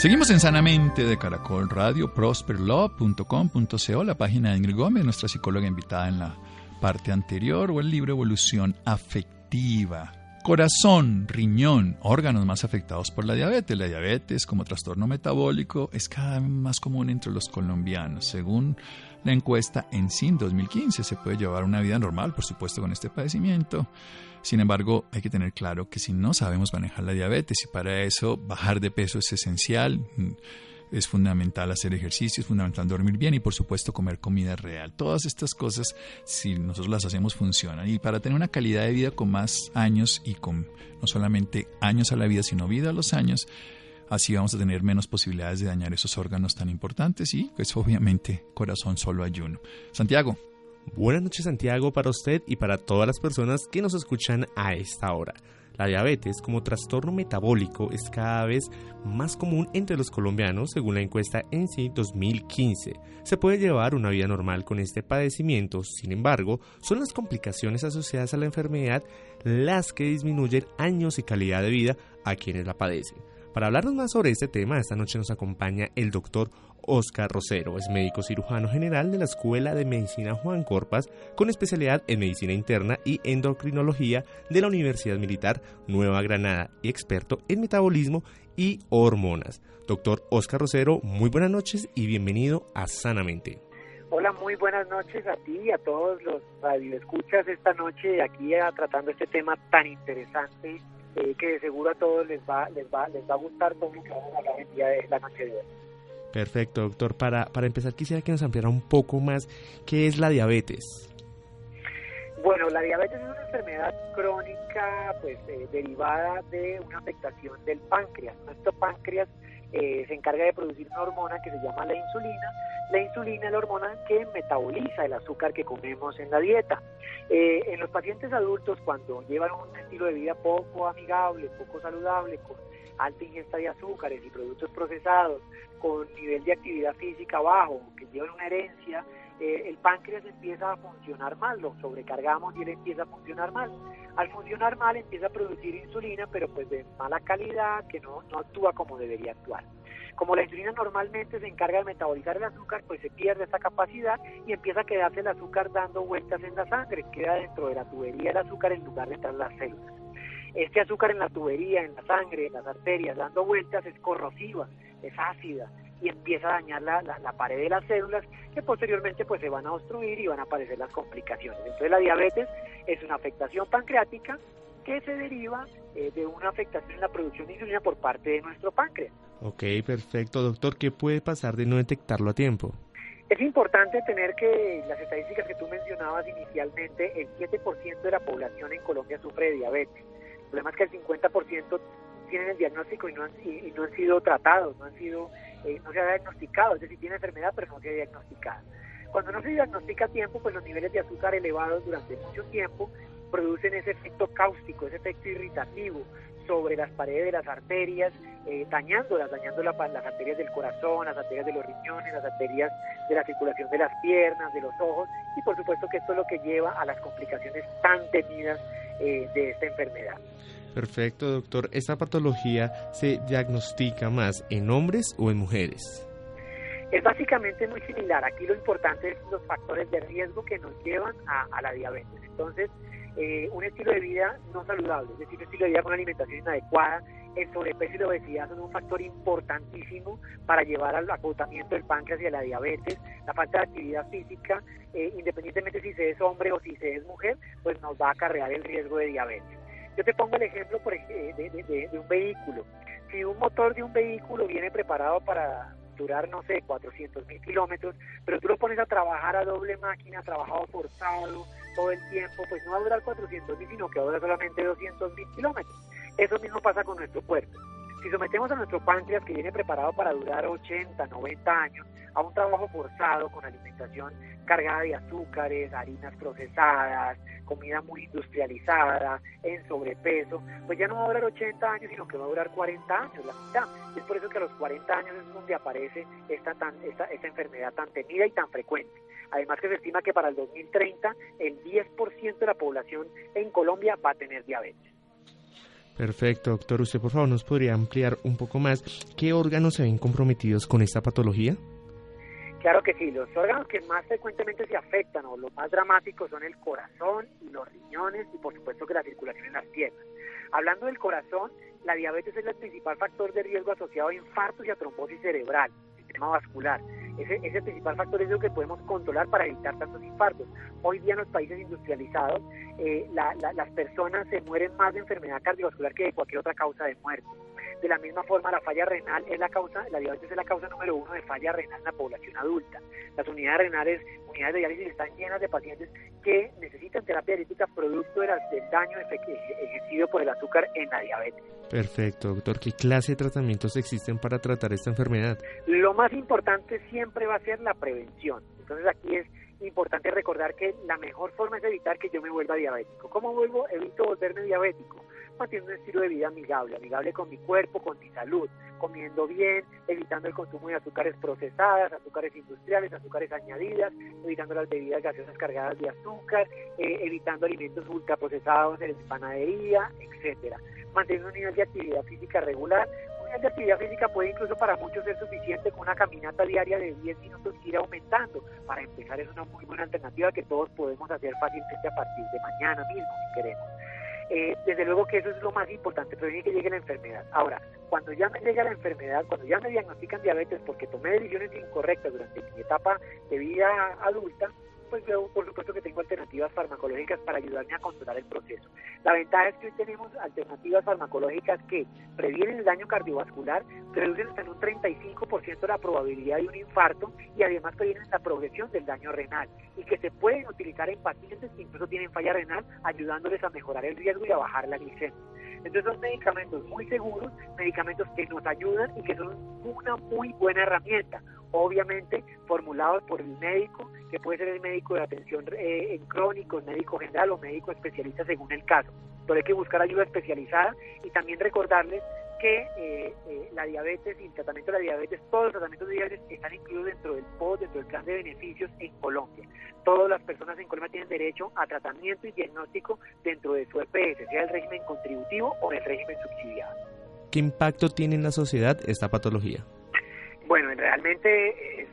Speaker 1: Seguimos en Sanamente de Caracol Radio, prosperlove.com.co, la página de Ingrid Gómez, nuestra psicóloga invitada en la parte anterior, o el libro Evolución Afectiva. Corazón, riñón, órganos más afectados por la diabetes. La diabetes como trastorno metabólico es cada vez más común entre los colombianos. Según la encuesta en SIN 2015, se puede llevar una vida normal, por supuesto, con este padecimiento. Sin embargo, hay que tener claro que si no sabemos manejar la diabetes y para eso bajar de peso es esencial, mm, es fundamental hacer ejercicio, es fundamental dormir bien y por supuesto comer comida real. Todas estas cosas, si nosotros las hacemos, funcionan. Y para tener una calidad de vida con más años y con no solamente años a la vida, sino vida a los años, así vamos a tener menos posibilidades de dañar esos órganos tan importantes y pues obviamente corazón solo ayuno. Santiago.
Speaker 4: Buenas noches Santiago para usted y para todas las personas que nos escuchan a esta hora. La diabetes como trastorno metabólico es cada vez más común entre los colombianos según la encuesta ENSI 2015. Se puede llevar una vida normal con este padecimiento, sin embargo, son las complicaciones asociadas a la enfermedad las que disminuyen años y calidad de vida a quienes la padecen. Para hablarnos más sobre este tema, esta noche nos acompaña el doctor Oscar Rosero. Es médico cirujano general de la Escuela de Medicina Juan Corpas, con especialidad en medicina interna y endocrinología de la Universidad Militar Nueva Granada y experto en metabolismo y hormonas. Doctor Oscar Rosero, muy buenas noches y bienvenido a Sanamente.
Speaker 5: Hola, muy buenas noches a ti y a todos los radioescuchas esta noche aquí tratando este tema tan interesante eh, que de seguro a todos les va, les va, les va a gustar todo lo que vamos a hablar el día de la noche de hoy.
Speaker 4: Perfecto, doctor. Para, para empezar, quisiera que nos ampliara un poco más qué es la diabetes.
Speaker 5: Bueno, la diabetes es una enfermedad crónica pues eh, derivada de una afectación del páncreas. Nuestro páncreas eh, se encarga de producir una hormona que se llama la insulina. La insulina es la hormona que metaboliza el azúcar que comemos en la dieta. Eh, en los pacientes adultos, cuando llevan un estilo de vida poco amigable, poco saludable, con alta ingesta de azúcares y productos procesados, con nivel de actividad física bajo, que llevan una herencia, eh, el páncreas empieza a funcionar mal, lo sobrecargamos y él empieza a funcionar mal. Al funcionar mal empieza a producir insulina, pero pues de mala calidad, que no, no actúa como debería actuar. Como la insulina normalmente se encarga de metabolizar el azúcar, pues se pierde esa capacidad y empieza a quedarse el azúcar dando vueltas en la sangre, queda dentro de la tubería el azúcar en lugar de estar en las células. Este azúcar en la tubería, en la sangre, en las arterias, dando vueltas, es corrosiva, es ácida, y empieza a dañar la, la, pared de las células que posteriormente pues se van a obstruir y van a aparecer las complicaciones. Entonces la diabetes es una afectación pancreática que se deriva eh, de una afectación en la producción de insulina por parte de nuestro páncreas.
Speaker 4: Ok, perfecto. Doctor, ¿qué puede pasar de no detectarlo a tiempo?
Speaker 5: Es importante tener que las estadísticas que tú mencionabas inicialmente, el 7% de la población en Colombia sufre de diabetes. El problema es que el 50% tienen el diagnóstico y no han, y no han sido tratados, no han sido eh, no se ha diagnosticado, es decir, tiene enfermedad pero no se ha diagnosticado. Cuando no se diagnostica a tiempo, pues los niveles de azúcar elevados durante mucho tiempo producen ese efecto cáustico, ese efecto irritativo sobre las paredes de las arterias, eh, dañándolas, dañando las arterias del corazón, las arterias de los riñones, las arterias de la circulación de las piernas, de los ojos, y por supuesto que esto es lo que lleva a las complicaciones tan temidas eh, de esta enfermedad.
Speaker 4: Perfecto, doctor. ¿Esta patología se diagnostica más en hombres o en mujeres?
Speaker 5: Es básicamente muy similar. Aquí lo importante es los factores de riesgo que nos llevan a, la diabetes. Entonces, eh, un estilo de vida no saludable, es decir, un estilo de vida con alimentación inadecuada, el sobrepeso y la obesidad son un factor importantísimo para llevar al agotamiento del páncreas y a la diabetes. La falta de actividad física, eh, independientemente si se es hombre o si se es mujer, pues nos va a acarrear el riesgo de diabetes. Yo te pongo el ejemplo por, de, un vehículo. Si un motor de un vehículo viene preparado para durar, no sé, 400 mil kilómetros, pero tú lo pones a trabajar a doble máquina, trabajado forzado todo el tiempo, pues no va a durar 400 mil, sino que va a durar solamente 200 mil kilómetros. Eso mismo pasa con nuestro cuerpo. Si sometemos a nuestro páncreas, que viene preparado para durar 80, 90 años, a un trabajo forzado con alimentación cargada de azúcares, harinas procesadas, comida muy industrializada, en sobrepeso, pues ya no va a durar 80 años, sino que va a durar 40 años, la mitad. Es por eso que a los 40 años es donde aparece esta, tan, esta, esta enfermedad tan temida y tan frecuente. Además que se estima que para el 2030 el 10% de la población en Colombia va a tener diabetes.
Speaker 4: Perfecto, doctor. ¿Usted por favor nos podría ampliar un poco más qué órganos se ven comprometidos con esta patología?
Speaker 5: Claro que sí, los órganos que más frecuentemente se afectan o los más dramáticos son el corazón y los riñones y por supuesto que la circulación en las piernas. Hablando del corazón, la diabetes es el principal factor de riesgo asociado a infartos y a trombosis cerebral, sistema vascular. Ese es el principal factor es lo que podemos controlar para evitar tantos infartos. Hoy día en los países industrializados eh, las personas se mueren más de enfermedad cardiovascular que de cualquier otra causa de muerte. De la misma forma, la falla renal es la causa, la diabetes es la causa número uno de falla renal en la población adulta. Las unidades renales, unidades de diálisis están llenas de pacientes que necesitan terapia dialítica producto del daño ejercido por el azúcar en la diabetes.
Speaker 4: Perfecto, doctor. ¿Qué clase de tratamientos existen para tratar esta enfermedad?
Speaker 5: Lo más importante siempre va a ser la prevención. Entonces aquí es importante recordar que la mejor forma es evitar que yo me vuelva diabético. ¿Cómo vuelvo? Evito volverme diabético manteniendo un estilo de vida amigable, amigable con mi cuerpo, con mi salud, comiendo bien, evitando el consumo de azúcares procesadas, azúcares industriales, azúcares añadidas, evitando las bebidas gaseosas cargadas de azúcar, eh, evitando alimentos ultraprocesados en panadería, etcétera. Manteniendo un nivel de actividad física regular, de actividad física puede incluso para muchos ser suficiente con una caminata diaria de 10 minutos ir aumentando. Para empezar es una muy buena alternativa que todos podemos hacer fácilmente a partir de mañana mismo si queremos. Eh, desde luego que eso es lo más importante, prevenir que llegue la enfermedad. Ahora, cuando ya me llega la enfermedad, cuando ya me diagnostican diabetes porque tomé decisiones incorrectas durante mi etapa de vida adulta, pues yo por supuesto que tengo alternativas farmacológicas para ayudarme a controlar el proceso. La ventaja es que hoy tenemos alternativas farmacológicas que previenen el daño cardiovascular, reducen hasta un 35% la probabilidad de un infarto y además previenen la progresión del daño renal y que se pueden utilizar en pacientes que incluso tienen falla renal ayudándoles a mejorar el riesgo y a bajar la glicemia. Entonces son medicamentos muy seguros, medicamentos que nos ayudan y que son una muy buena herramienta obviamente formulados por el médico, que puede ser el médico de atención eh, en crónico, el médico general o médico especialista según el caso. Pero hay que buscar ayuda especializada y también recordarles que eh, eh, la diabetes y el tratamiento de la diabetes, todos los tratamientos de diabetes están incluidos dentro del POD, dentro del plan de beneficios en Colombia. Todas las personas en Colombia tienen derecho a tratamiento y diagnóstico dentro de su EPS, sea el régimen contributivo o el régimen subsidiado.
Speaker 4: ¿Qué impacto tiene en la sociedad esta patología?
Speaker 5: Bueno, realmente es,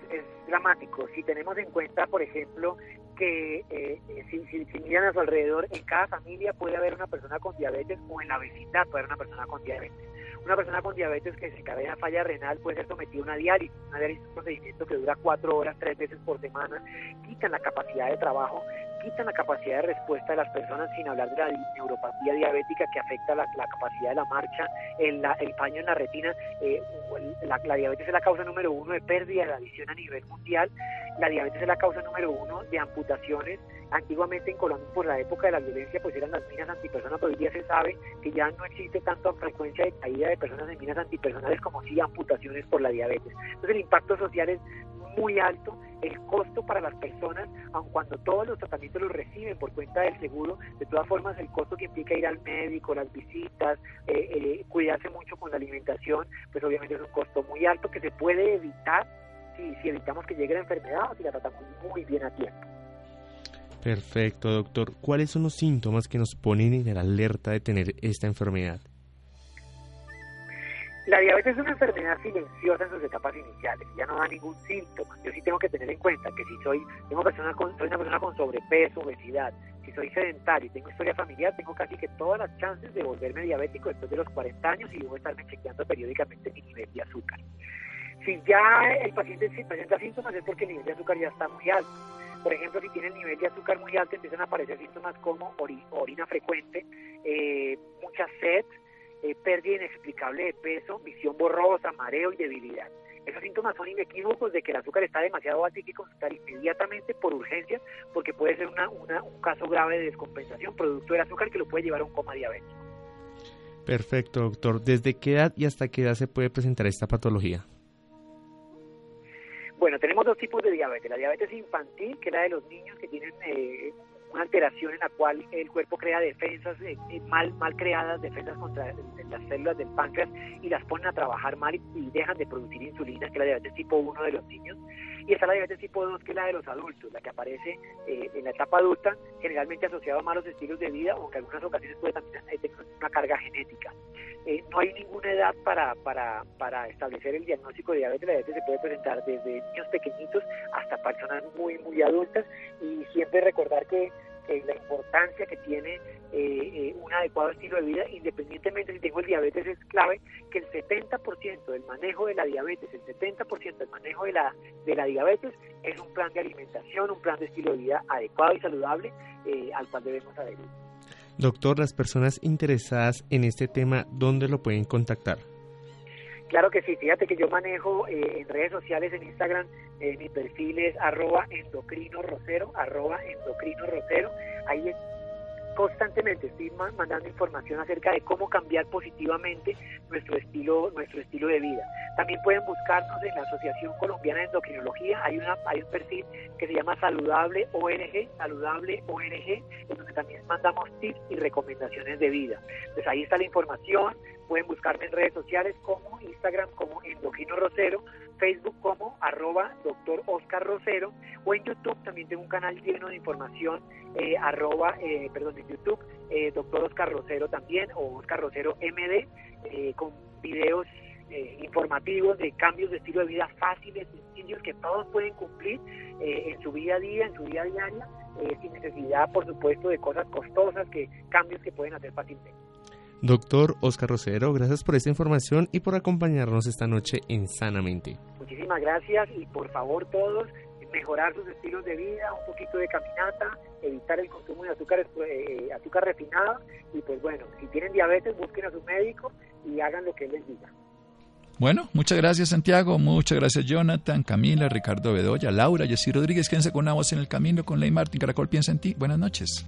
Speaker 5: dramático. Si tenemos en cuenta, por ejemplo, que eh, si, si, miran a su alrededor, en cada familia puede haber una persona con diabetes o en la vecindad puede haber una persona con diabetes. Una persona con diabetes que se a falla renal puede ser sometida a una diálisis. Una diálisis es un procedimiento que dura cuatro horas, tres veces por semana, quitan la capacidad de trabajo quitan la capacidad de respuesta de las personas, sin hablar de la neuropatía diabética que afecta la, capacidad de la marcha, el, el paño en la retina. Eh, la, diabetes es la causa número uno de pérdida de la visión a nivel mundial. La diabetes es la causa número uno de amputaciones. Antiguamente en Colombia, por la época de la violencia, pues eran las minas antipersonas, pero hoy día se sabe que ya no existe tanta frecuencia de caída de personas en minas antipersonales como si amputaciones por la diabetes. Entonces el impacto social es muy alto, el costo para las personas, aun cuando todos los tratamientos los reciben por cuenta del seguro, de todas formas el costo que implica ir al médico, las visitas, eh, eh, cuidarse mucho con la alimentación, pues obviamente es un costo muy alto que se puede evitar si, si evitamos que llegue la enfermedad o si la tratamos muy bien a tiempo.
Speaker 4: Perfecto, doctor. ¿Cuáles son los síntomas que nos ponen en la alerta de tener esta enfermedad?
Speaker 5: La diabetes es una enfermedad silenciosa en sus etapas iniciales, ya no da ningún síntoma. Yo sí tengo que tener en cuenta que si soy, tengo persona con, soy una persona con sobrepeso, obesidad, si soy sedentario y tengo historia familiar, tengo casi que todas las chances de volverme diabético después de los 40 años y debo estarme chequeando periódicamente mi nivel de azúcar. Si ya el paciente presenta síntomas es porque el nivel de azúcar ya está muy alto. Por ejemplo, si tiene el nivel de azúcar muy alto, empiezan a aparecer síntomas como orina frecuente, eh, mucha sed, eh, pérdida inexplicable de peso, visión borrosa, mareo y debilidad. Esos síntomas son inequívocos de que el azúcar está demasiado alto y hay que consultar inmediatamente por urgencia porque puede ser una, un caso grave de descompensación producto del azúcar que lo puede llevar a un coma diabético.
Speaker 4: Perfecto, doctor. ¿Desde qué edad y hasta qué edad se puede presentar esta patología?
Speaker 5: Bueno, tenemos dos tipos de diabetes. La diabetes infantil, que es la de los niños que tienen eh, una alteración en la cual el cuerpo crea defensas eh, eh, mal, mal creadas, defensas contra las células del páncreas y las ponen a trabajar mal y, dejan de producir insulina, que es la diabetes tipo 1 de los niños. Y está la diabetes tipo 2, que es la de los adultos, la que aparece eh, en la etapa adulta, generalmente asociada a malos estilos de vida, aunque en algunas ocasiones puede también tener una carga genética. no hay ninguna edad para, para, para establecer el diagnóstico de diabetes. La diabetes se puede presentar desde niños pequeñitos hasta personas muy, muy adultas y siempre recordar que la importancia que tiene eh, eh, un adecuado estilo de vida, independientemente si tengo el diabetes, es clave que el 70% del manejo de la diabetes, el 70% del manejo de la, de la diabetes es un plan de alimentación, un plan de estilo de vida adecuado y saludable eh, al cual debemos adherir.
Speaker 4: Doctor, las personas interesadas en este tema, ¿dónde lo pueden contactar?
Speaker 5: Claro que sí, fíjate que yo manejo eh, en redes sociales, en Instagram, eh, mi perfil es arroba endocrino rosero, arroba endocrino rosero. Ahí constantemente estoy mandando información acerca de cómo cambiar positivamente nuestro estilo nuestro estilo de vida. También pueden buscarnos en la Asociación Colombiana de Endocrinología, hay una hay un perfil que se llama Saludable ONG, Saludable ONG, en donde también mandamos tips y recomendaciones de vida. Entonces ahí está la información, pueden buscarme en redes sociales como Instagram como Endocrino Rosero, Facebook como arroba doctor Oscar Rosero o en YouTube también tengo un canal lleno de información eh, arroba, eh, perdón, en YouTube eh, doctor Oscar Rosero también o Oscar Rosero MD con videos eh, informativos de cambios de estilo de vida fáciles, sencillos, que todos pueden cumplir eh, en su vida a día, en su vida diaria, sin necesidad, por supuesto, de cosas costosas, que cambios que pueden hacer fácilmente.
Speaker 4: Doctor Oscar Rosero, gracias por esta información y por acompañarnos esta noche en Sanamente.
Speaker 5: Muchísimas gracias y por favor todos mejorar sus estilos de vida, un poquito de caminata, evitar el consumo de azúcar, eh, azúcar refinada y pues bueno, si tienen diabetes busquen a su médico y hagan lo que él les diga.
Speaker 1: Bueno, muchas gracias Santiago, muchas gracias Jonathan, Camila, Ricardo Bedoya, Laura, Jessy Rodríguez, quédense con una voz en el camino con Ley Martín, Caracol piensa en ti, buenas noches.